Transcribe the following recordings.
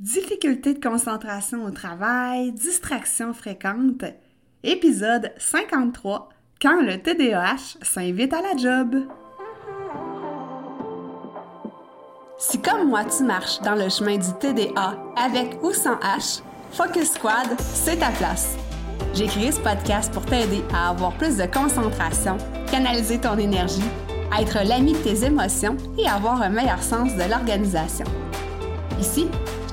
difficultés de concentration au travail, distractions fréquentes. Épisode 53 Quand le TDAH s'invite à la job. Si comme moi tu marches dans le chemin du TDA avec ou sans H, Focus Squad, c'est ta place. J'ai créé ce podcast pour t'aider à avoir plus de concentration, canaliser ton énergie, être l'ami de tes émotions et avoir un meilleur sens de l'organisation. Ici,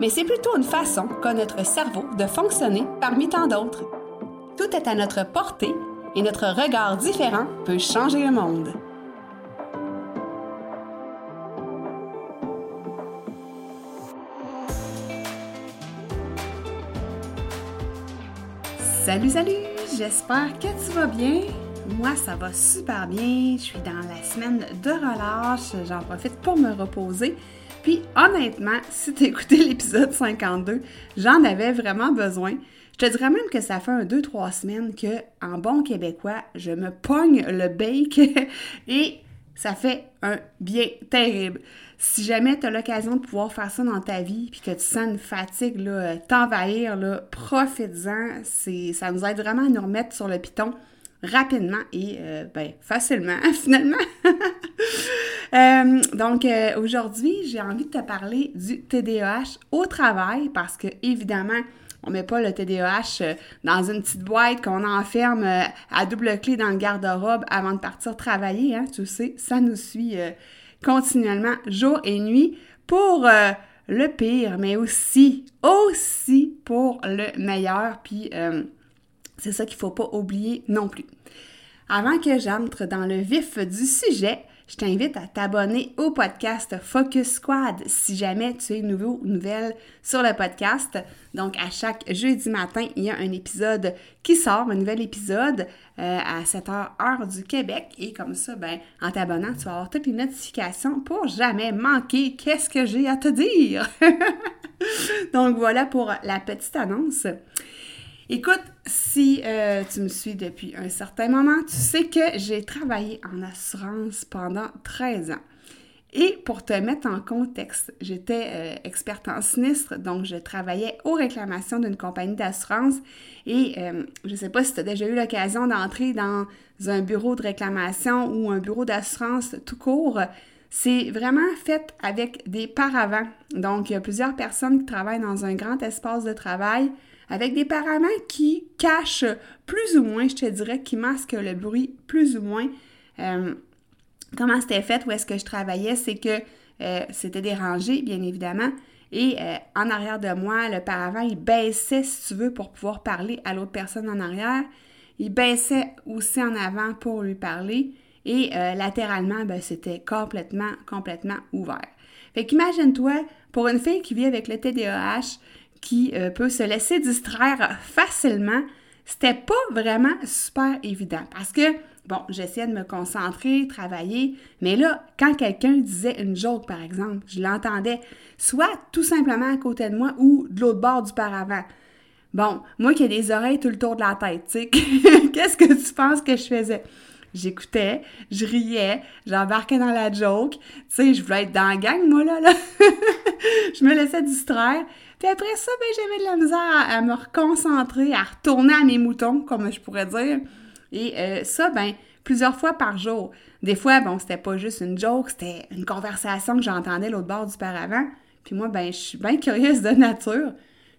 mais c'est plutôt une façon qu'a notre cerveau de fonctionner parmi tant d'autres. Tout est à notre portée et notre regard différent peut changer le monde. Salut, salut! J'espère que tu vas bien. Moi, ça va super bien. Je suis dans la semaine de relâche. J'en profite pour me reposer. Puis honnêtement, si tu écouté l'épisode 52, j'en avais vraiment besoin. Je te dirais même que ça fait un 2-3 semaines que, en bon québécois, je me pogne le bake et ça fait un bien terrible. Si jamais tu as l'occasion de pouvoir faire ça dans ta vie puis que tu sens une fatigue là, t'envahir, profites-en. Ça nous aide vraiment à nous remettre sur le piton rapidement et euh, ben, facilement finalement. Euh, donc euh, aujourd'hui, j'ai envie de te parler du TDAH au travail parce que évidemment, on met pas le TDAH dans une petite boîte qu'on enferme à double clé dans le garde-robe avant de partir travailler, hein, tu sais, ça nous suit continuellement jour et nuit pour le pire, mais aussi, aussi pour le meilleur. Puis c'est ça qu'il faut pas oublier non plus. Avant que j'entre dans le vif du sujet, je t'invite à t'abonner au podcast Focus Squad si jamais tu es nouveau ou nouvelle sur le podcast. Donc, à chaque jeudi matin, il y a un épisode qui sort, un nouvel épisode euh, à 7h heure du Québec. Et comme ça, ben, en t'abonnant, tu vas avoir toutes les notifications pour jamais manquer qu'est-ce que j'ai à te dire. Donc, voilà pour la petite annonce. Écoute, si euh, tu me suis depuis un certain moment, tu sais que j'ai travaillé en assurance pendant 13 ans. Et pour te mettre en contexte, j'étais euh, experte en sinistre, donc je travaillais aux réclamations d'une compagnie d'assurance. Et euh, je ne sais pas si tu as déjà eu l'occasion d'entrer dans un bureau de réclamation ou un bureau d'assurance tout court. C'est vraiment fait avec des paravents. Donc, il y a plusieurs personnes qui travaillent dans un grand espace de travail avec des paraments qui cachent plus ou moins, je te dirais, qui masquent le bruit plus ou moins. Euh, comment c'était fait, où est-ce que je travaillais, c'est que euh, c'était dérangé, bien évidemment. Et euh, en arrière de moi, le paravent, il baissait, si tu veux, pour pouvoir parler à l'autre personne en arrière. Il baissait aussi en avant pour lui parler. Et latéralement, ben, c'était complètement, complètement ouvert. Fait qu'imagine-toi, pour une fille qui vit avec le TDAH, qui euh, peut se laisser distraire facilement, c'était pas vraiment super évident parce que, bon, j'essayais de me concentrer, travailler, mais là, quand quelqu'un disait une joke, par exemple, je l'entendais soit tout simplement à côté de moi ou de l'autre bord du paravent. Bon, moi qui ai des oreilles tout le tour de la tête, tu sais, qu'est-ce que tu penses que je faisais? J'écoutais, je riais, j'embarquais dans la joke, tu sais, je voulais être dans la gang, moi, là, là. je me laissais distraire, puis après ça, ben, j'avais de la misère à, me reconcentrer, à retourner à mes moutons, comme je pourrais dire. Et euh, ça, ben, plusieurs fois par jour. Des fois, bon, c'était pas juste une joke, c'était une conversation que j'entendais l'autre bord du paravent. Puis moi, ben, je suis bien curieuse de nature.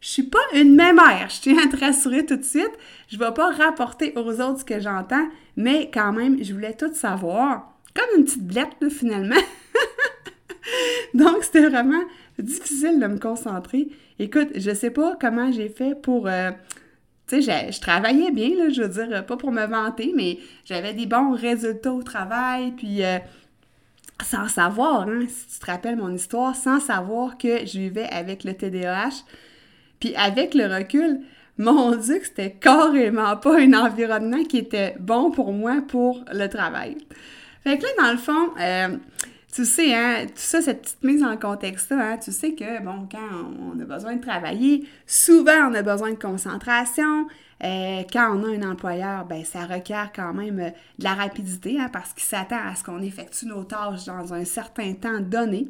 Je suis pas une mémère, je tiens à te rassurer tout de suite. Je vais pas rapporter aux autres ce que j'entends, mais quand même, je voulais tout savoir. Comme une petite blette, finalement. Donc, c'était vraiment difficile de me concentrer. Écoute, je sais pas comment j'ai fait pour... Euh, tu sais, je travaillais bien, là, je veux dire, pas pour me vanter, mais j'avais des bons résultats au travail, puis... Euh, sans savoir, hein, si tu te rappelles mon histoire, sans savoir que je vivais avec le TDAH. Puis avec le recul, mon Dieu, que c'était carrément pas un environnement qui était bon pour moi pour le travail. Fait que là, dans le fond, euh, tu sais, hein, tout ça, cette petite mise en contexte-là, hein, tu sais que, bon, quand on a besoin de travailler, souvent on a besoin de concentration. Euh, quand on a un employeur, ben ça requiert quand même euh, de la rapidité, hein, parce qu'il s'attend à ce qu'on effectue nos tâches dans un certain temps donné.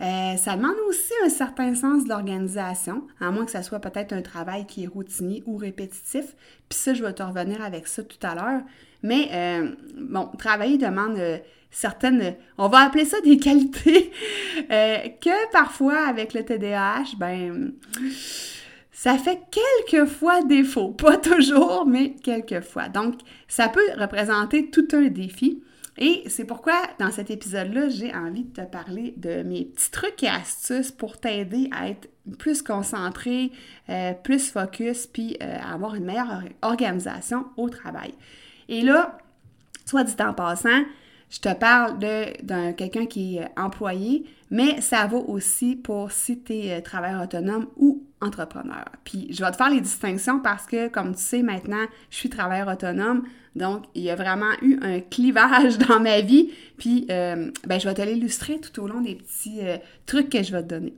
Euh, ça demande aussi un certain sens de l'organisation, à moins que ce soit peut-être un travail qui est routinier ou répétitif. Puis ça, je vais te revenir avec ça tout à l'heure. Mais euh, bon, travailler demande euh, certaines, on va appeler ça des qualités, que parfois avec le TDAH, ben, ça fait quelquefois défaut. Pas toujours, mais quelquefois. Donc, ça peut représenter tout un défi. Et c'est pourquoi, dans cet épisode-là, j'ai envie de te parler de mes petits trucs et astuces pour t'aider à être plus concentré, euh, plus focus, puis euh, avoir une meilleure organisation au travail. Et là, soit dit en passant, je te parle de, quelqu'un qui est employé, mais ça vaut aussi pour si tu es euh, travailleur autonome ou entrepreneur. Puis je vais te faire les distinctions parce que, comme tu sais, maintenant, je suis travailleur autonome. Donc, il y a vraiment eu un clivage dans ma vie. Puis, euh, ben, je vais te l'illustrer tout au long des petits euh, trucs que je vais te donner.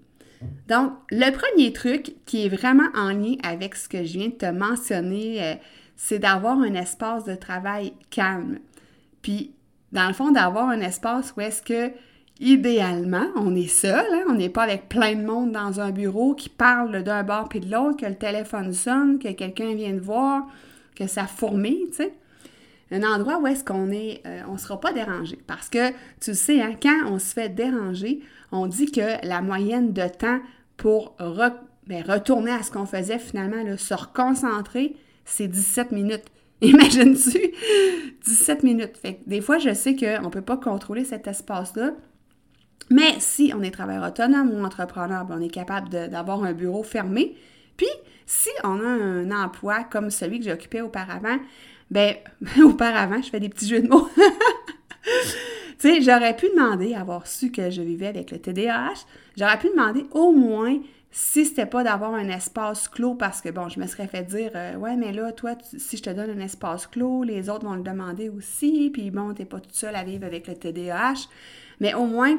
Donc, le premier truc qui est vraiment en lien avec ce que je viens de te mentionner, euh, c'est d'avoir un espace de travail calme. Puis, dans le fond, d'avoir un espace où est-ce que, idéalement, on est seul, hein, on n'est pas avec plein de monde dans un bureau qui parle d'un bord puis de l'autre, que le téléphone sonne, que quelqu'un vient de voir, que ça fourmille, tu sais un endroit où est-ce qu'on est, euh, on ne sera pas dérangé. Parce que, tu sais, hein, quand on se fait déranger, on dit que la moyenne de temps pour ben, retourner à ce qu'on faisait finalement, se reconcentrer, c'est 17 minutes. Imagines-tu? 17 minutes. Des fois, je sais qu'on ne peut pas contrôler cet espace-là. Mais si on est travailleur autonome ou entrepreneur, ben, on est capable d'avoir un bureau fermé. Puis, si on a un emploi comme celui que j'occupais auparavant, ben, auparavant, je fais des petits jeux de mots. tu sais, j'aurais pu demander, avoir su que je vivais avec le TDAH, j'aurais pu demander au moins si c'était pas d'avoir un espace clos parce que, bon, je me serais fait dire, euh, ouais, mais là, toi, si je te donne un espace clos, les autres vont le demander aussi, puis bon, t'es pas toute seule à vivre avec le TDAH. Mais au moins,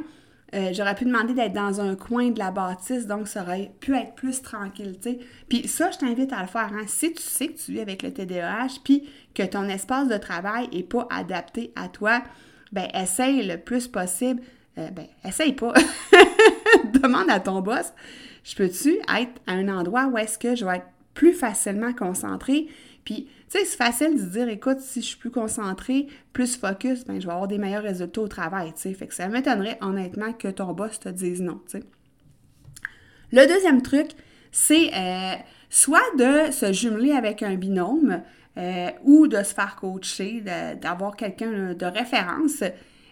euh, j'aurais pu demander d'être dans un coin de la bâtisse, donc ça aurait pu être plus tranquille, tu sais. Puis ça, je t'invite à le faire. Hein. Si tu sais que tu vis avec le TDAH, puis que ton espace de travail n'est pas adapté à toi, ben essaye le plus possible. Euh, ben, essaye pas. Demande à ton boss, je peux-tu être à un endroit où est-ce que je vais être plus facilement concentré, puis tu sais, c'est facile de dire, écoute, si je suis plus concentrée, plus focus, ben, je vais avoir des meilleurs résultats au travail, tu sais. Fait que ça m'étonnerait honnêtement que ton boss te dise non, tu sais. Le deuxième truc, c'est euh, soit de se jumeler avec un binôme euh, ou de se faire coacher, d'avoir quelqu'un de référence.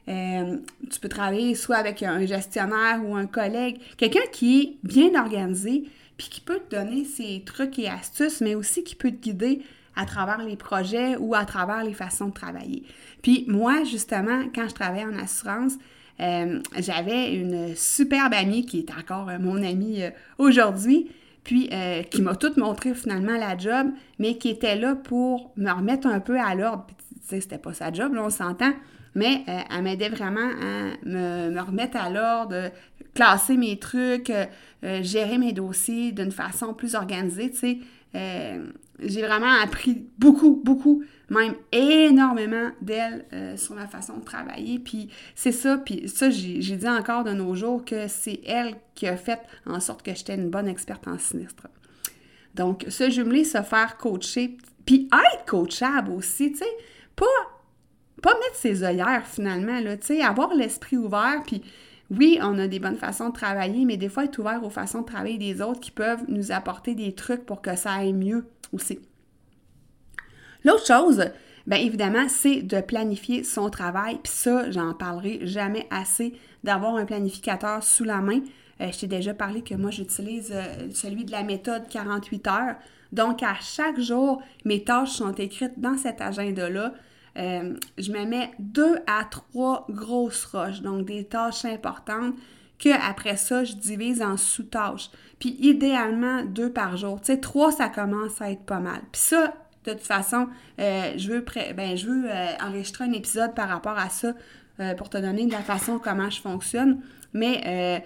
Euh, tu peux travailler soit avec un gestionnaire ou un collègue, quelqu'un qui est bien organisé, puis qui peut te donner ses trucs et astuces, mais aussi qui peut te guider à travers les projets ou à travers les façons de travailler. Puis moi, justement, quand je travaillais en assurance, euh, j'avais une superbe amie qui est encore euh, mon amie euh, aujourd'hui, puis qui m'a tout montré finalement la job, mais qui était là pour me remettre un peu à l'ordre. Puis tu sais, c'était pas sa job, là, on s'entend, mais elle m'aidait vraiment à me, me remettre à l'ordre, classer mes trucs, gérer mes dossiers d'une façon plus organisée, tu sais j'ai vraiment appris beaucoup, beaucoup, même énormément d'elle euh, sur ma façon de travailler. Puis c'est ça, puis ça, j'ai dit encore de nos jours que c'est elle qui a fait en sorte que j'étais une bonne experte en sinistre. Donc, se jumeler, se faire coacher, puis être coachable aussi, tu sais, pas, pas mettre ses œillères finalement, tu sais, avoir l'esprit ouvert, puis oui, on a des bonnes façons de travailler, mais des fois, être ouvert aux façons de travailler des autres qui peuvent nous apporter des trucs pour que ça aille mieux aussi. L'autre chose, bien évidemment, c'est de planifier son travail. Puis ça, j'en parlerai jamais assez d'avoir un planificateur sous la main. Euh, je t'ai déjà parlé que moi, j'utilise euh, celui de la méthode 48 heures. Donc, à chaque jour, mes tâches sont écrites dans cet agenda-là. Euh, je me mets deux à trois grosses roches, donc des tâches importantes qu'après ça, je divise en sous-tâches. Puis idéalement, deux par jour. Tu sais, trois, ça commence à être pas mal. Puis ça, de toute façon, euh, je veux, ben, je veux euh, enregistrer un épisode par rapport à ça pour te donner de la façon comment je fonctionne. Mais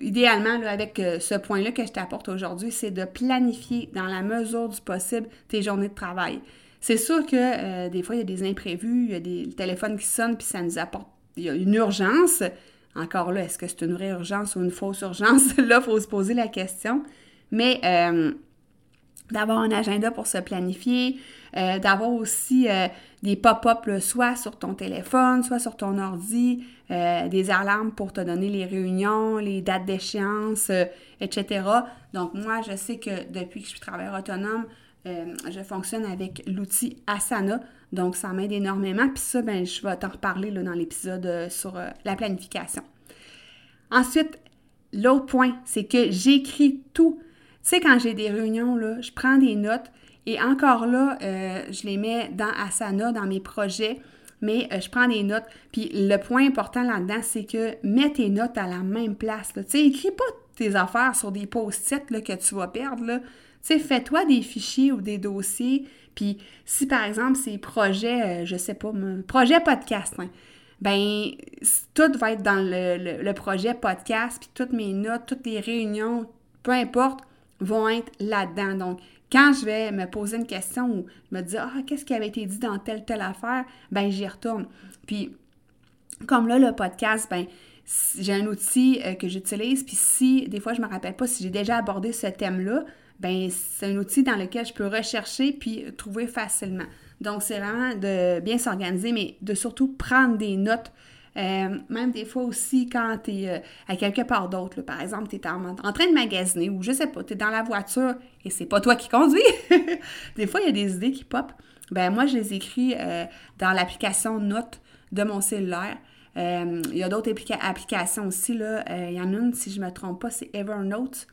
idéalement, avec ce point-là que je t'apporte aujourd'hui, c'est de planifier dans la mesure du possible tes journées de travail. C'est sûr que des fois, il y a des imprévus, il y a des téléphones qui sonnent, puis ça nous apporte, il y a une urgence. Encore là, est-ce que c'est une vraie urgence ou une fausse urgence? là, il faut se poser la question. Mais d'avoir un agenda pour se planifier, euh, d'avoir aussi euh, des pop-up soit sur ton téléphone, soit sur ton ordi, euh, des alarmes pour te donner les réunions, les dates d'échéance, etc. Donc moi, je sais que depuis que je suis travailleur autonome, je fonctionne avec l'outil Asana, donc ça m'aide énormément. Puis ça, ben, je vais t'en reparler là, dans l'épisode sur la planification. Ensuite, l'autre point, c'est que j'écris tout tu sais, quand j'ai des réunions, là, je prends des notes et encore là, euh, je les mets dans Asana, dans mes projets, mais euh, je prends des notes. Puis le point important là-dedans, c'est que mets tes notes à la même place. Tu sais, écris pas tes affaires sur des post-it que tu vas perdre. Tu sais, fais-toi des fichiers ou des dossiers. Puis si par exemple c'est projet, euh, je sais pas, projet podcast, hein, ben tout va être dans le, projet podcast, puis toutes mes notes, toutes les réunions, peu importe, vont être là-dedans. Donc, quand je vais me poser une question ou me dire Ah, qu'est-ce qui avait été dit dans telle, telle affaire, ben j'y retourne. Puis, comme là, le podcast, ben j'ai un outil euh, que j'utilise, puis si des fois je ne me rappelle pas si j'ai déjà abordé ce thème-là, ben c'est un outil dans lequel je peux rechercher puis trouver facilement. Donc, c'est vraiment de bien s'organiser, mais de surtout prendre des notes euh, même des fois aussi quand tu es euh, à quelque part d'autre, par exemple, tu es en, train de magasiner ou je sais pas, tu es dans la voiture et c'est pas toi qui conduis. des fois, il y a des idées qui pop. Ben moi, je les écris euh, dans l'application Notes de mon cellulaire. il y a d'autres applications aussi. Il y en a une, si je ne me trompe pas, c'est Evernote.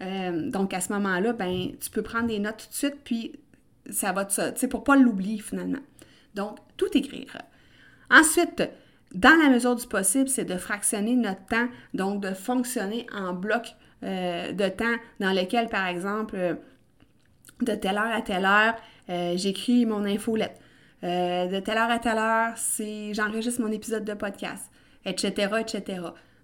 Donc à ce moment-là, ben, tu peux prendre des notes tout de suite, puis ça va te. Tu sais, pour pas l'oublier finalement. Donc, tout écrire. Ensuite, dans la mesure du possible, c'est de fractionner notre temps, donc de fonctionner en bloc euh, de temps dans lequel, par exemple, euh, de telle heure à telle heure, euh, j'écris mon infolette. de telle heure à telle heure, c'est j'enregistre mon épisode de podcast, etc., etc.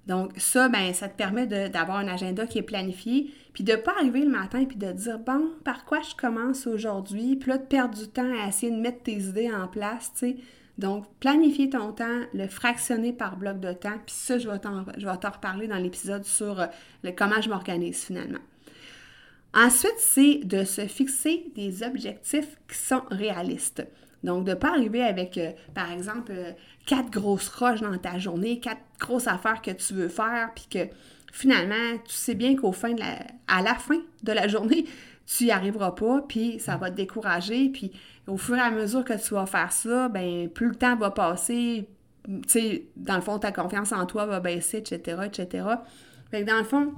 Donc, ça, ben, ça te permet d'avoir un agenda qui est planifié, puis de ne pas arriver le matin puis de dire, bon, par quoi je commence aujourd'hui, puis là, de perdre du temps à essayer de mettre tes idées en place, tu sais. Donc, planifier ton temps, le fractionner par bloc de temps, puis ça, je vais t'en reparler dans l'épisode sur euh, le, comment je m'organise finalement. Ensuite, c'est de se fixer des objectifs qui sont réalistes. Donc, de ne pas arriver avec, euh, par exemple, euh, quatre grosses roches dans ta journée, quatre grosses affaires que tu veux faire, puis que finalement, tu sais bien qu'au fin de la, à la fin de la journée, tu n'y arriveras pas, puis ça va te décourager, puis au fur et à mesure que tu vas faire ça, ben plus le temps va passer, tu sais, dans le fond, ta confiance en toi va baisser, etc., etc. Fait que dans le fond,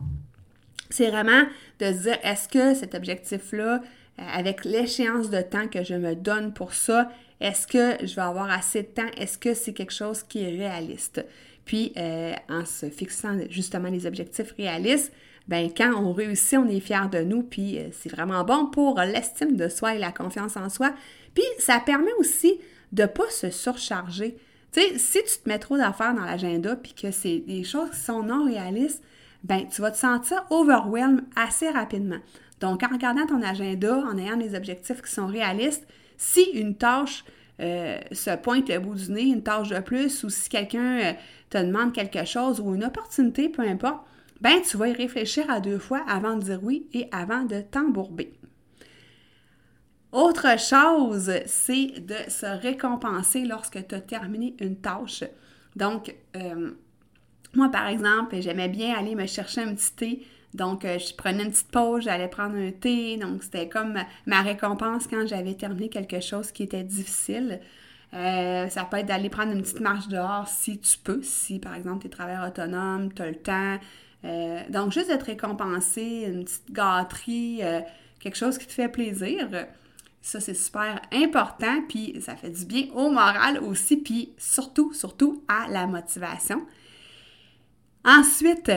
c'est vraiment de se dire, est-ce que cet objectif-là, avec l'échéance de temps que je me donne pour ça, est-ce que je vais avoir assez de temps? Est-ce que c'est quelque chose qui est réaliste? Puis, euh, en se fixant justement les objectifs réalistes, ben quand on réussit, on est fier de nous, puis euh, c'est vraiment bon pour l'estime de soi et la confiance en soi. Puis ça permet aussi de ne pas se surcharger. Tu sais, si tu te mets trop d'affaires dans l'agenda, puis que c'est des choses qui sont non réalistes, ben tu vas te sentir overwhelmed assez rapidement. Donc, en regardant ton agenda, en ayant des objectifs qui sont réalistes, si une tâche euh, se pointe le bout du nez, une tâche de plus, ou si quelqu'un euh, te demande quelque chose ou une opportunité, peu importe, ben tu vas y réfléchir à deux fois avant de dire oui et avant de t'embourber. Autre chose, c'est de se récompenser lorsque tu as terminé une tâche. Donc, euh, moi, par exemple, j'aimais bien aller me chercher un petit thé. Donc, euh, je prenais une petite pause, j'allais prendre un thé. Donc, c'était comme ma récompense quand j'avais terminé quelque chose qui était difficile. Euh, ça peut être d'aller prendre une petite marche dehors si tu peux, si par exemple tu es travailleur autonome, tu as le temps, euh, donc, juste d'être récompensé, une petite gâterie, euh, quelque chose qui te fait plaisir, ça, c'est super important, puis ça fait du bien au moral aussi, puis surtout, surtout à la motivation. Ensuite,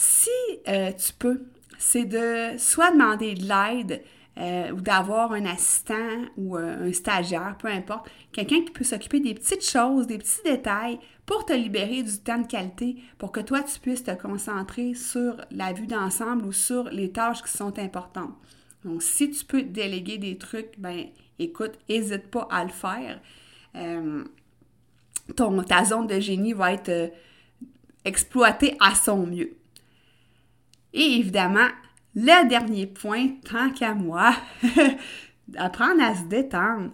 si euh, tu peux, c'est de soit demander de l'aide euh, ou d'avoir un assistant ou euh, un stagiaire, peu importe, quelqu'un qui peut s'occuper des petites choses, des petits détails pour te libérer du temps de qualité, pour que toi, tu puisses te concentrer sur la vue d'ensemble ou sur les tâches qui sont importantes. Donc, si tu peux déléguer des trucs, ben écoute, n'hésite pas à le faire. ton, ta zone de génie va être exploitée à son mieux. Et évidemment, le dernier point, tant qu'à moi, apprendre à se détendre.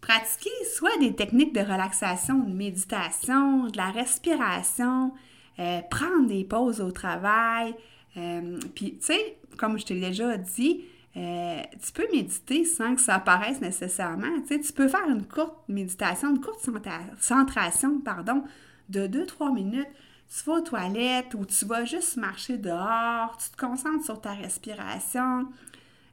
Pratiquer soit des techniques de relaxation, de méditation, de la respiration, euh, prendre des pauses au travail. Euh, puis, tu sais, comme je t'ai déjà dit, euh, tu peux méditer sans que ça apparaisse nécessairement. Tu tu peux faire une courte méditation, une courte centration, pardon, de 2-3 minutes tu vas aux toilettes ou tu vas juste marcher dehors, tu te concentres sur ta respiration,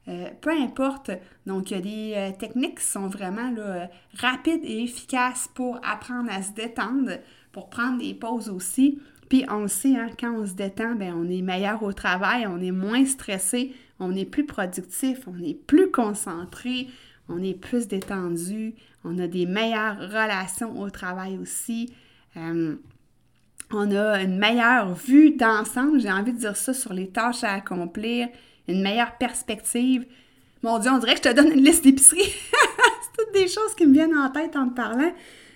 euh, peu importe. Donc, il y a des euh, techniques qui sont vraiment là, rapides et efficaces pour apprendre à se détendre, pour prendre des pauses aussi. Puis, on le sait, hein, quand on se détend, bien, on est meilleur au travail, on est moins stressé, on est plus productif, on est plus concentré, on est plus détendu, on a des meilleures relations au travail aussi. On a une meilleure vue d'ensemble, j'ai envie de dire ça, sur les tâches à accomplir, une meilleure perspective. Mon Dieu, on dirait que je te donne une liste d'épicerie. C'est toutes des choses qui me viennent en tête en te parlant.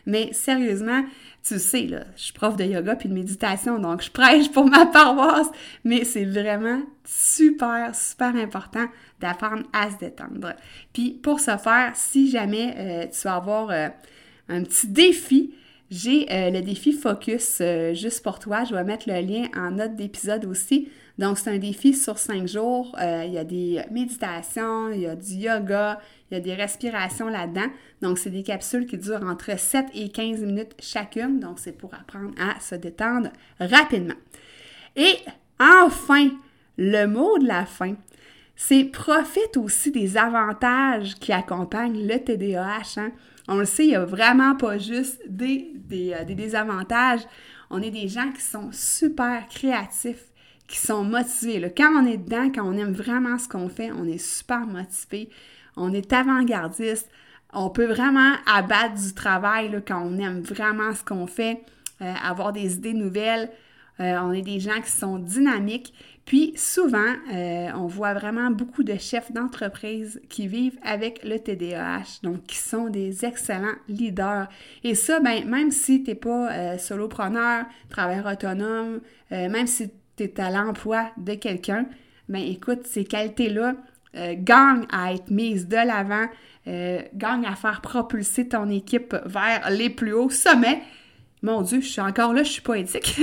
Mais sérieusement, tu sais, là, je suis prof de yoga puis de méditation, donc je prêche pour ma paroisse, mais c'est vraiment super, super important d'apprendre à se détendre. Puis pour ce faire, si jamais euh, tu vas avoir euh, un petit défi, j'ai euh, le défi Focus euh, juste pour toi. Je vais mettre le lien en note d'épisode aussi. Donc, c'est un défi sur cinq jours. Euh, il y a des méditations, il y a du yoga, il y a des respirations là-dedans. Donc, c'est des capsules qui durent entre 7 et 15 minutes chacune. Donc, c'est pour apprendre à se détendre rapidement. Et enfin, le mot de la fin, c'est profite aussi des avantages qui accompagnent le TDAH. Hein. On le sait, il n'y a vraiment pas juste des, euh, des, désavantages. On est des gens qui sont super créatifs, qui sont motivés. Quand on est dedans, quand on aime vraiment ce qu'on fait, on est super motivé. On est avant-gardiste. On peut vraiment abattre du travail quand on aime vraiment ce qu'on fait, euh, avoir des idées nouvelles. Euh, on est des gens qui sont dynamiques. Puis souvent, euh, on voit vraiment beaucoup de chefs d'entreprise qui vivent avec le TDAH, donc qui sont des excellents leaders. Et ça, ben, même si tu n'es pas euh, solopreneur, travailleur autonome, même si tu es à l'emploi de quelqu'un, ben écoute, ces qualités-là gagnent à être mises de l'avant, gagnent à faire propulser ton équipe vers les plus hauts sommets. Mon Dieu, je suis encore là, je suis poétique.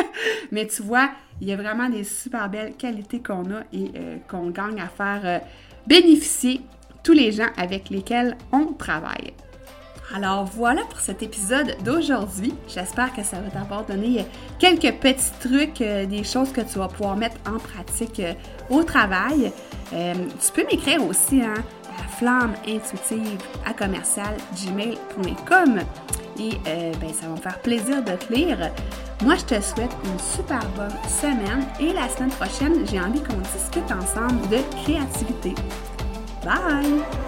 Mais tu vois, il y a vraiment des super belles qualités qu'on a et euh, qu'on gagne à faire euh, bénéficier tous les gens avec lesquels on travaille. Alors voilà pour cet épisode d'aujourd'hui. J'espère que ça va t'avoir donné quelques petits trucs, euh, des choses que tu vas pouvoir mettre en pratique au travail. tu peux m'écrire aussi hein, à flamme intuitive à commercial gmail.com et euh, ben, ça va me faire plaisir de te lire. Moi, je te souhaite une super bonne semaine et la semaine prochaine, j'ai envie qu'on discute ensemble de créativité. Bye!